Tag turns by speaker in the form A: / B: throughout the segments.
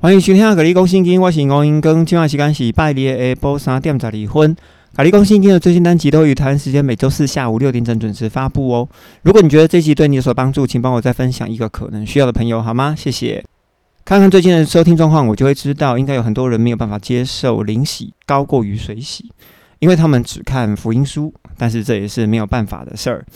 A: 欢迎收听《格力讲圣经》，我是王英庚。今晚时间是拜日的下晡三点十离婚。格力讲圣经的最新单集都于台湾时间每周四下午六点整准时发布哦。如果你觉得这集对你有所帮助，请帮我再分享一个可能需要的朋友好吗？谢谢。看看最近的收听状况，我就会知道，应该有很多人没有办法接受灵洗高过于水洗，因为他们只看福音书，但是这也是没有办法的事儿。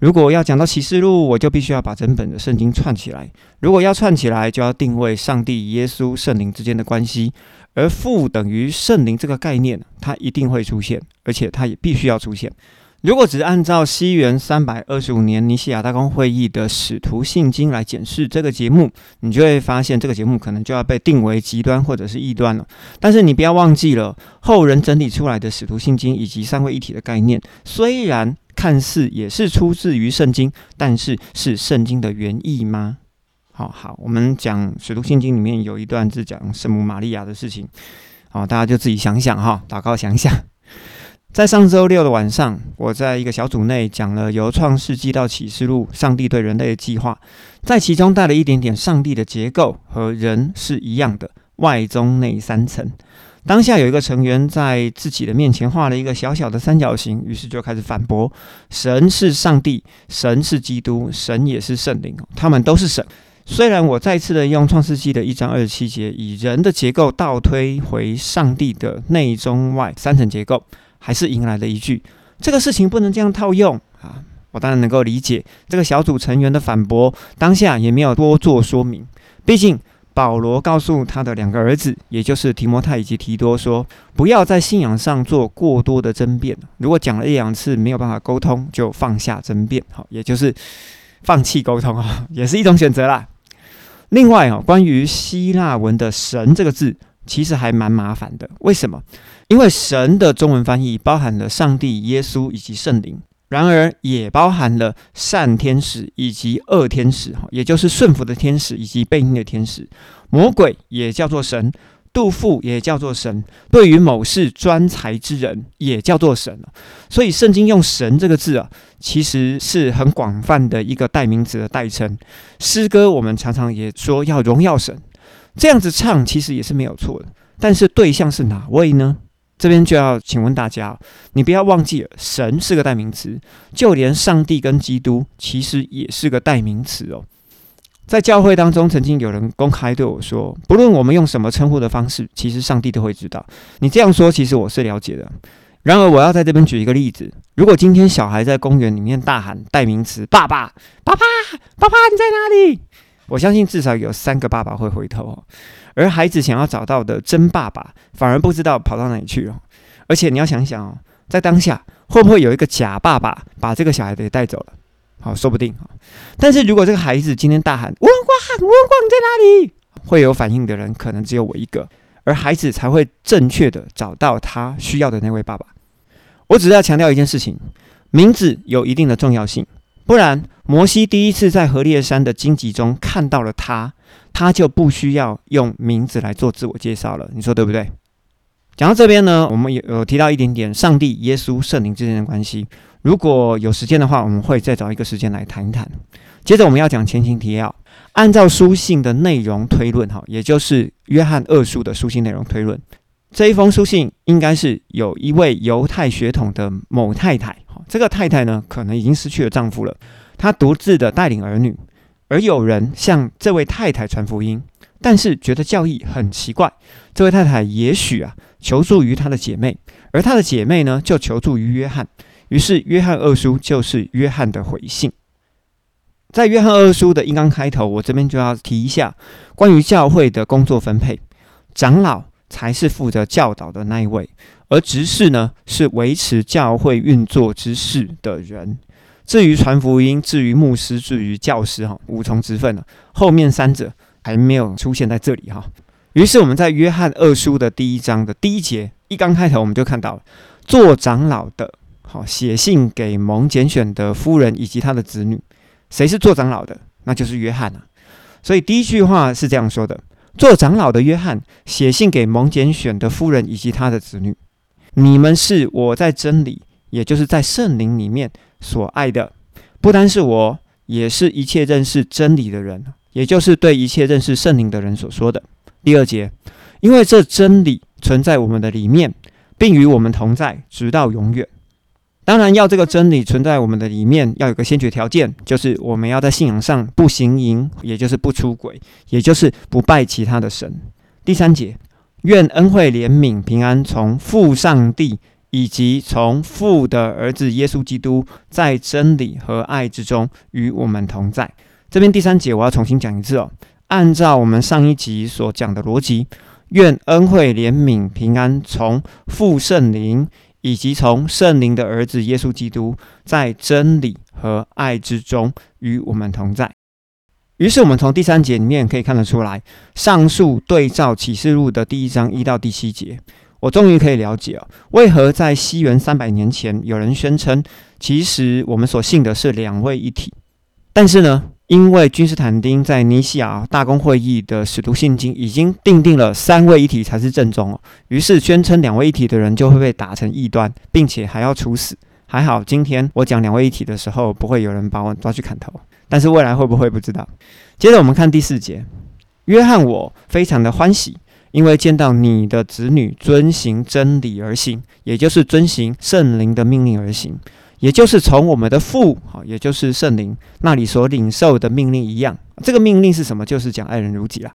A: 如果要讲到启示录，我就必须要把整本的圣经串起来。如果要串起来，就要定位上帝、耶稣、圣灵之间的关系，而父等于圣灵这个概念，它一定会出现，而且它也必须要出现。如果只按照西元三百二十五年尼西亚大公会议的使徒信经来检视这个节目，你就会发现这个节目可能就要被定为极端或者是异端了。但是你不要忘记了，后人整理出来的使徒信经以及三位一体的概念，虽然。看似也是出自于圣经，但是是圣经的原意吗？好好，我们讲《使徒信经》里面有一段是讲圣母玛利亚的事情，好，大家就自己想想哈，祷告想想。在上周六的晚上，我在一个小组内讲了由创世纪到启示录，上帝对人类的计划，在其中带了一点点上帝的结构和人是一样的，外中内三层。当下有一个成员在自己的面前画了一个小小的三角形，于是就开始反驳：神是上帝，神是基督，神也是圣灵，他们都是神。虽然我再次的用创世纪的一章二十七节，以人的结构倒推回上帝的内中外三层结构，还是迎来了一句：这个事情不能这样套用啊！我当然能够理解这个小组成员的反驳，当下也没有多做说明，毕竟。保罗告诉他的两个儿子，也就是提摩太以及提多说：“不要在信仰上做过多的争辩。如果讲了一两次没有办法沟通，就放下争辩，好，也就是放弃沟通啊，也是一种选择啦。另外啊，关于希腊文的‘神’这个字，其实还蛮麻烦的。为什么？因为‘神’的中文翻译包含了上帝、耶稣以及圣灵。”然而，也包含了善天使以及恶天使，哈，也就是顺服的天使以及背逆的天使。魔鬼也叫做神，杜甫也叫做神，对于某事专才之人也叫做神所以，圣经用“神”这个字啊，其实是很广泛的一个代名词的代称。诗歌我们常常也说要荣耀神，这样子唱其实也是没有错的。但是，对象是哪位呢？这边就要请问大家，你不要忘记了，神是个代名词，就连上帝跟基督其实也是个代名词哦。在教会当中，曾经有人公开对我说，不论我们用什么称呼的方式，其实上帝都会知道。你这样说，其实我是了解的。然而，我要在这边举一个例子：如果今天小孩在公园里面大喊代名词“爸爸，爸爸，爸爸，你在哪里？”我相信至少有三个爸爸会回头。而孩子想要找到的真爸爸，反而不知道跑到哪里去了。而且你要想想哦，在当下会不会有一个假爸爸把这个小孩给带走了？好，说不定。但是如果这个孩子今天大喊“吴文光，吴文光你在哪里”，会有反应的人可能只有我一个，而孩子才会正确的找到他需要的那位爸爸。我只是要强调一件事情：名字有一定的重要性，不然摩西第一次在河烈山的荆棘中看到了他。他就不需要用名字来做自我介绍了，你说对不对？讲到这边呢，我们有有提到一点点上帝、耶稣、圣灵之间的关系。如果有时间的话，我们会再找一个时间来谈一谈。接着我们要讲前情提要，按照书信的内容推论，哈，也就是约翰二书的书信内容推论，这一封书信应该是有一位犹太血统的某太太，这个太太呢，可能已经失去了丈夫了，她独自的带领儿女。而有人向这位太太传福音，但是觉得教义很奇怪。这位太太也许啊求助于她的姐妹，而她的姐妹呢就求助于约翰。于是约翰二书就是约翰的回信。在约翰二书的一刚开头，我这边就要提一下关于教会的工作分配：长老才是负责教导的那一位，而执事呢是维持教会运作之事的人。至于传福音，至于牧师，至于教师，哈，无从之分了。后面三者还没有出现在这里，哈。于是我们在约翰二书的第一章的第一节一刚开头，我们就看到了做长老的，好写信给蒙拣选的夫人以及他的子女。谁是做长老的？那就是约翰啊。所以第一句话是这样说的：做长老的约翰写信给蒙拣选的夫人以及他的子女，你们是我在真理，也就是在圣灵里面。所爱的，不单是我，也是一切认识真理的人，也就是对一切认识圣灵的人所说的。第二节，因为这真理存在我们的里面，并与我们同在，直到永远。当然，要这个真理存在我们的里面，要有个先决条件，就是我们要在信仰上不行淫，也就是不出轨，也就是不拜其他的神。第三节，愿恩惠、怜悯、平安从父上帝以及从父的儿子耶稣基督，在真理和爱之中与我们同在。这边第三节我要重新讲一次哦，按照我们上一集所讲的逻辑，愿恩惠、怜悯、平安从父圣灵。以及从圣灵的儿子耶稣基督在真理和爱之中与我们同在。于是，我们从第三节里面可以看得出来，上述对照启示录的第一章一到第七节，我终于可以了解啊，为何在西元三百年前有人宣称，其实我们所信的是两位一体，但是呢？因为君士坦丁在尼西亚大公会议的使徒信经已经定定了三位一体才是正宗哦，于是宣称两位一体的人就会被打成异端，并且还要处死。还好今天我讲两位一体的时候，不会有人把我抓去砍头，但是未来会不会不知道。接着我们看第四节，约翰我非常的欢喜，因为见到你的子女遵行真理而行，也就是遵行圣灵的命令而行。也就是从我们的父，好，也就是圣灵那里所领受的命令一样。这个命令是什么？就是讲爱人如己啊。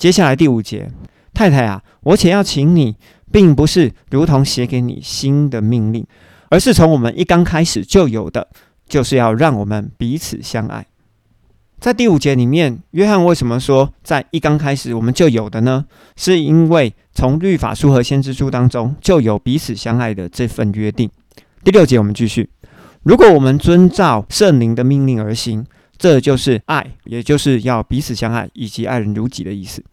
A: 接下来第五节，太太啊，我且要请你，并不是如同写给你新的命令，而是从我们一刚开始就有的，就是要让我们彼此相爱。在第五节里面，约翰为什么说在一刚开始我们就有的呢？是因为从律法书和先知书当中就有彼此相爱的这份约定。第六节，我们继续。如果我们遵照圣灵的命令而行，这就是爱，也就是要彼此相爱，以及爱人如己的意思。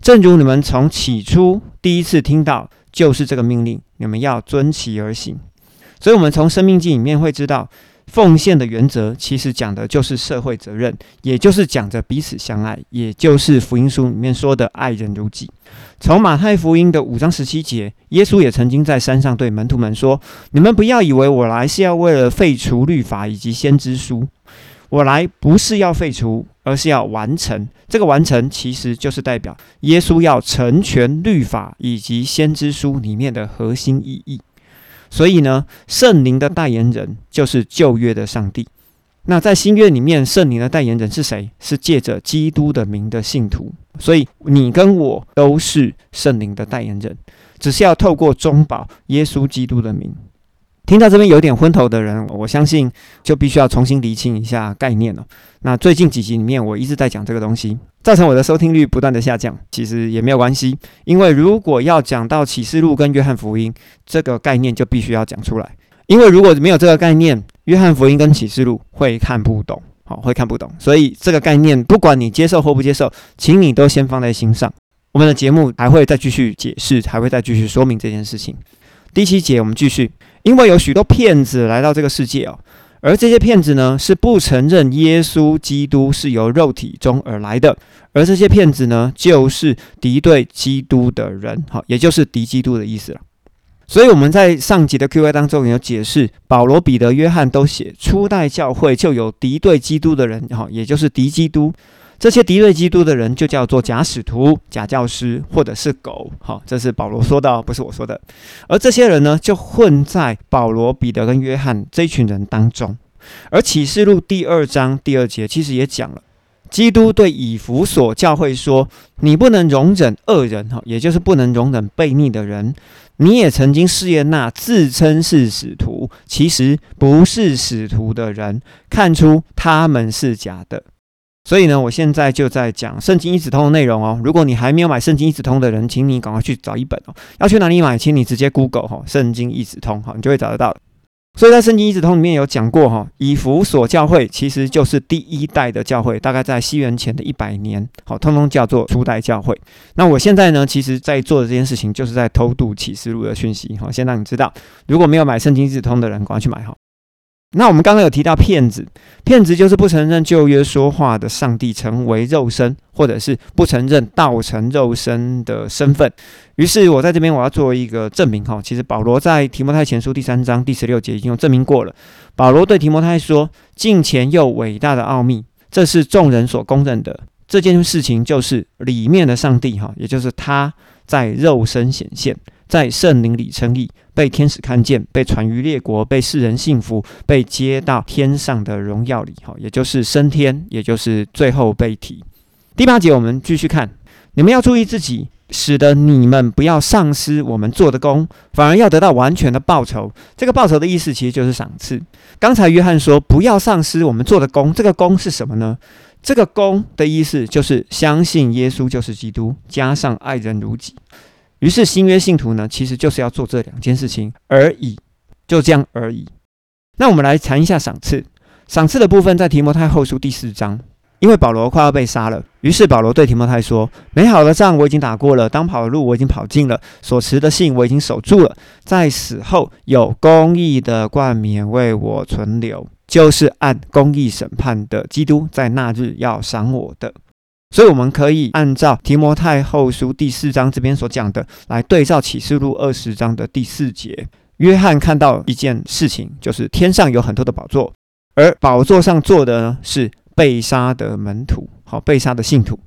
A: 正如你们从起初第一次听到，就是这个命令，你们要遵其而行。所以，我们从生命记里面会知道。奉献的原则其实讲的就是社会责任，也就是讲着彼此相爱，也就是福音书里面说的爱人如己。从马太福音的五章十七节，耶稣也曾经在山上对门徒们说：“你们不要以为我来是要为了废除律法以及先知书，我来不是要废除，而是要完成。这个完成其实就是代表耶稣要成全律法以及先知书里面的核心意义。”所以呢，圣灵的代言人就是旧约的上帝。那在新约里面，圣灵的代言人是谁？是借着基督的名的信徒。所以你跟我都是圣灵的代言人，只是要透过中保耶稣基督的名。听到这边有点昏头的人，我相信就必须要重新厘清一下概念了。那最近几集里面，我一直在讲这个东西，造成我的收听率不断的下降。其实也没有关系，因为如果要讲到启示录跟约翰福音这个概念，就必须要讲出来。因为如果没有这个概念，约翰福音跟启示录会看不懂，好，会看不懂。所以这个概念，不管你接受或不接受，请你都先放在心上。我们的节目还会再继续解释，还会再继续说明这件事情。第七节，我们继续。因为有许多骗子来到这个世界哦，而这些骗子呢是不承认耶稣基督是由肉体中而来的，而这些骗子呢就是敌对基督的人，好，也就是敌基督的意思了。所以我们在上集的 Q&A 当中有解释，保罗、彼得、约翰都写初代教会就有敌对基督的人，好，也就是敌基督。这些敌对基督的人就叫做假使徒、假教师，或者是狗。好，这是保罗说的，不是我说的。而这些人呢，就混在保罗、彼得跟约翰这一群人当中。而启示录第二章第二节其实也讲了，基督对以弗所教会说：“你不能容忍恶人，哈，也就是不能容忍悖逆的人。你也曾经试验那自称是使徒，其实不是使徒的人，看出他们是假的。”所以呢，我现在就在讲《圣经一子通》的内容哦。如果你还没有买《圣经一子通》的人，请你赶快去找一本哦。要去哪里买？请你直接 Google 哈，《圣经一子通》哈，你就会找得到。所以在《圣经一子通》里面有讲过哈，以弗所教会其实就是第一代的教会，大概在西元前的一百年，好，通通叫做初代教会。那我现在呢，其实在做的这件事情，就是在偷渡启示录的讯息哈，先让你知道。如果没有买《圣经一子通》的人，赶快去买哈。那我们刚刚有提到骗子，骗子就是不承认旧约说话的上帝成为肉身，或者是不承认道成肉身的身份。于是我在这边我要做一个证明哈，其实保罗在提摩太前书第三章第十六节已经有证明过了。保罗对提摩太说：“近前又伟大的奥秘，这是众人所公认的，这件事情就是里面的上帝哈，也就是他在肉身显现，在圣灵里称义，被天使看见，被传于列国，被世人信服，被接到天上的荣耀里哈，也就是升天，也就是最后被提。第八节我们继续看，你们要注意自己。使得你们不要丧失我们做的工，反而要得到完全的报酬。这个报酬的意思其实就是赏赐。刚才约翰说不要丧失我们做的工，这个工是什么呢？这个工的意思就是相信耶稣就是基督，加上爱人如己。于是新约信徒呢，其实就是要做这两件事情而已，就这样而已。那我们来谈一下赏赐。赏赐的部分在提摩太后书第四章。因为保罗快要被杀了，于是保罗对提摩太说：“美好的仗我已经打过了，当跑的路我已经跑尽了，所持的信我已经守住了。在死后有公义的冠冕为我存留，就是按公义审判的基督，在那日要赏我的。所以我们可以按照提摩太后书第四章这边所讲的，来对照启示录二十章的第四节。约翰看到一件事情，就是天上有很多的宝座，而宝座上坐的呢是。”被杀的门徒，好，被杀的信徒，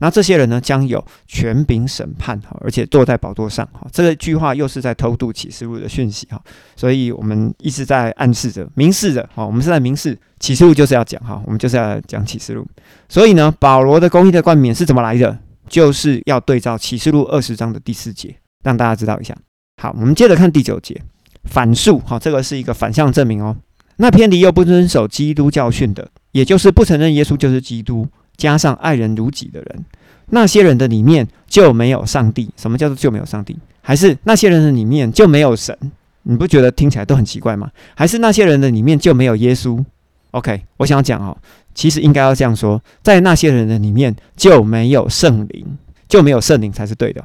A: 那这些人呢，将有权柄审判，哈，而且坐在宝座上，哈，这个句话又是在偷渡启示录的讯息，哈，所以我们一直在暗示着、明示着，哈，我们是在明示启示录就是要讲，哈，我们就是要讲启示录，所以呢，保罗的公义的冠冕是怎么来的？就是要对照启示录二十章的第四节，让大家知道一下。好，我们接着看第九节，反述，哈，这个是一个反向证明哦。那偏离又不遵守基督教训的，也就是不承认耶稣就是基督，加上爱人如己的人，那些人的里面就没有上帝。什么叫做就没有上帝？还是那些人的里面就没有神？你不觉得听起来都很奇怪吗？还是那些人的里面就没有耶稣？OK，我想要讲哦，其实应该要这样说，在那些人的里面就没有圣灵，就没有圣灵才是对的。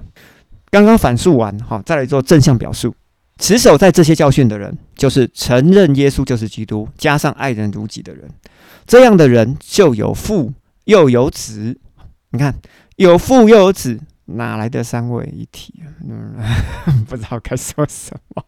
A: 刚刚反述完，哈，再来做正向表述。持守在这些教训的人，就是承认耶稣就是基督，加上爱人如己的人。这样的人就有父又有子。你看，有父又有子，哪来的三位一体啊？不知道该说什么。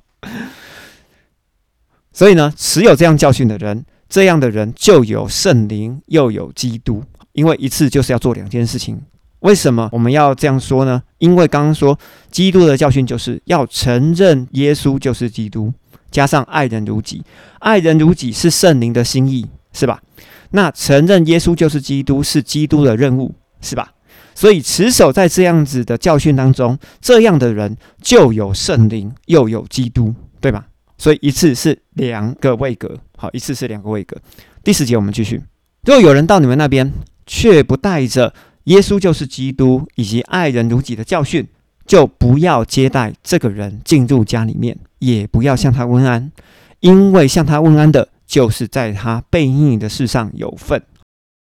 A: 所以呢，持有这样教训的人，这样的人就有圣灵又有基督，因为一次就是要做两件事情。为什么我们要这样说呢？因为刚刚说基督的教训就是要承认耶稣就是基督，加上爱人如己。爱人如己是圣灵的心意，是吧？那承认耶稣就是基督是基督的任务，是吧？所以持守在这样子的教训当中，这样的人就有圣灵又有基督，对吧？所以一次是两个位格，好，一次是两个位格。第十节我们继续。若有人到你们那边，却不带着。耶稣就是基督，以及爱人如己的教训，就不要接待这个人进入家里面，也不要向他问安，因为向他问安的，就是在他背逆的事上有份。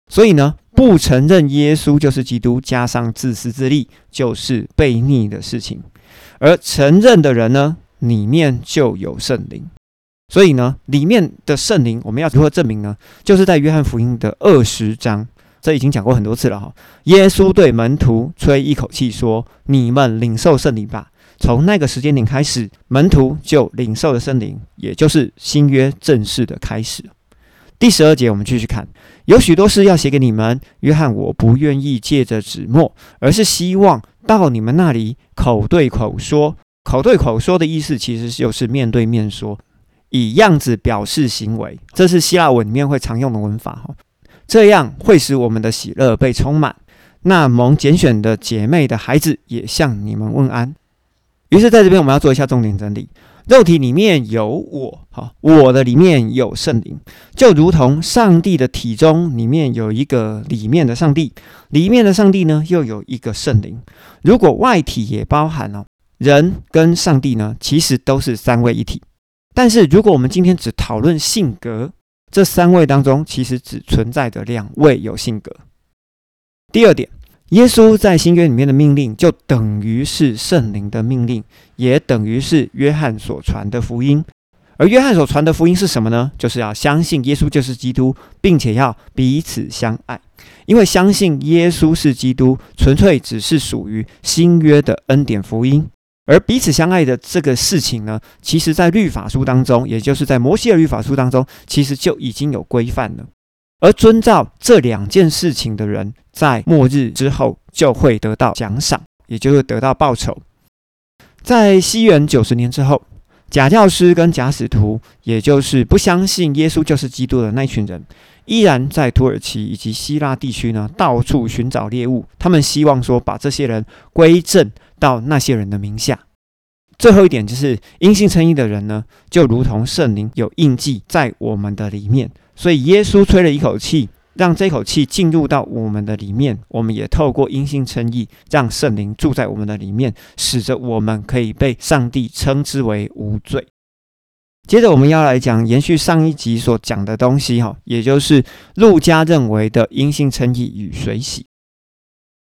A: 所以呢，不承认耶稣就是基督，加上自私自利，就是背逆的事情；而承认的人呢，里面就有圣灵。所以呢，里面的圣灵，我们要如何证明呢？就是在约翰福音的二十章。这已经讲过很多次了哈。耶稣对门徒吹一口气说：“你们领受圣灵吧。”从那个时间点开始，门徒就领受了圣灵，也就是新约正式的开始。第十二节，我们继续看，有许多事要写给你们。约翰，我不愿意借着纸墨，而是希望到你们那里口对口说。口对口说的意思，其实就是面对面说，以样子表示行为。这是希腊文里面会常用的文法哈。这样会使我们的喜乐被充满。那蒙拣选的姐妹的孩子也向你们问安。于是，在这边我们要做一下重点整理：肉体里面有我，哈，我的里面有圣灵，就如同上帝的体中里面有一个里面的上帝，里面的上帝呢又有一个圣灵。如果外体也包含了人跟上帝呢，其实都是三位一体。但是，如果我们今天只讨论性格，这三位当中，其实只存在着两位有性格。第二点，耶稣在新约里面的命令，就等于是圣灵的命令，也等于是约翰所传的福音。而约翰所传的福音是什么呢？就是要相信耶稣就是基督，并且要彼此相爱。因为相信耶稣是基督，纯粹只是属于新约的恩典福音。而彼此相爱的这个事情呢，其实在律法书当中，也就是在摩西的律法书当中，其实就已经有规范了。而遵照这两件事情的人，在末日之后就会得到奖赏，也就是得到报酬。在西元九十年之后，假教师跟假使徒，也就是不相信耶稣就是基督的那群人，依然在土耳其以及希腊地区呢，到处寻找猎物。他们希望说，把这些人归正到那些人的名下。最后一点就是，因信称义的人呢，就如同圣灵有印记在我们的里面，所以耶稣吹了一口气，让这口气进入到我们的里面，我们也透过因信称义，让圣灵住在我们的里面，使得我们可以被上帝称之为无罪。接着我们要来讲延续上一集所讲的东西哈，也就是路加认为的因信称义与水洗。